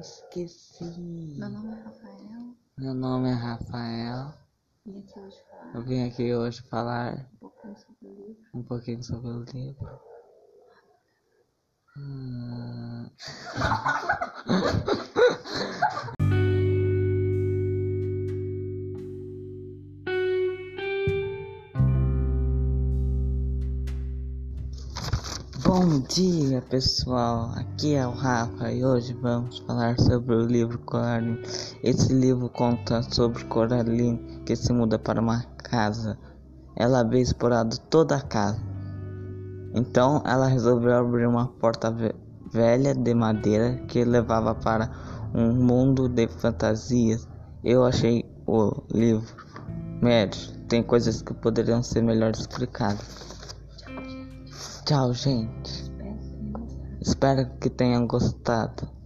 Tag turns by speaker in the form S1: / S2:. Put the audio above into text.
S1: esqueci.
S2: Meu nome é Rafael
S1: Meu nome é Rafael.
S2: e aqui hoje falar
S1: Eu vim aqui hoje falar
S2: um pouquinho sobre o livro.
S1: um pouquinho sobre o livro. Hum. Bom dia pessoal, aqui é o Rafa e hoje vamos falar sobre o livro Coraline. Esse livro conta sobre Coraline que se muda para uma casa. Ela havia explorado toda a casa. Então ela resolveu abrir uma porta ve- velha de madeira que levava para um mundo de fantasias. Eu achei o livro médio, tem coisas que poderiam ser melhor explicadas. Tchau, gente.
S2: Espero que tenham gostado.
S1: Espero que tenham gostado.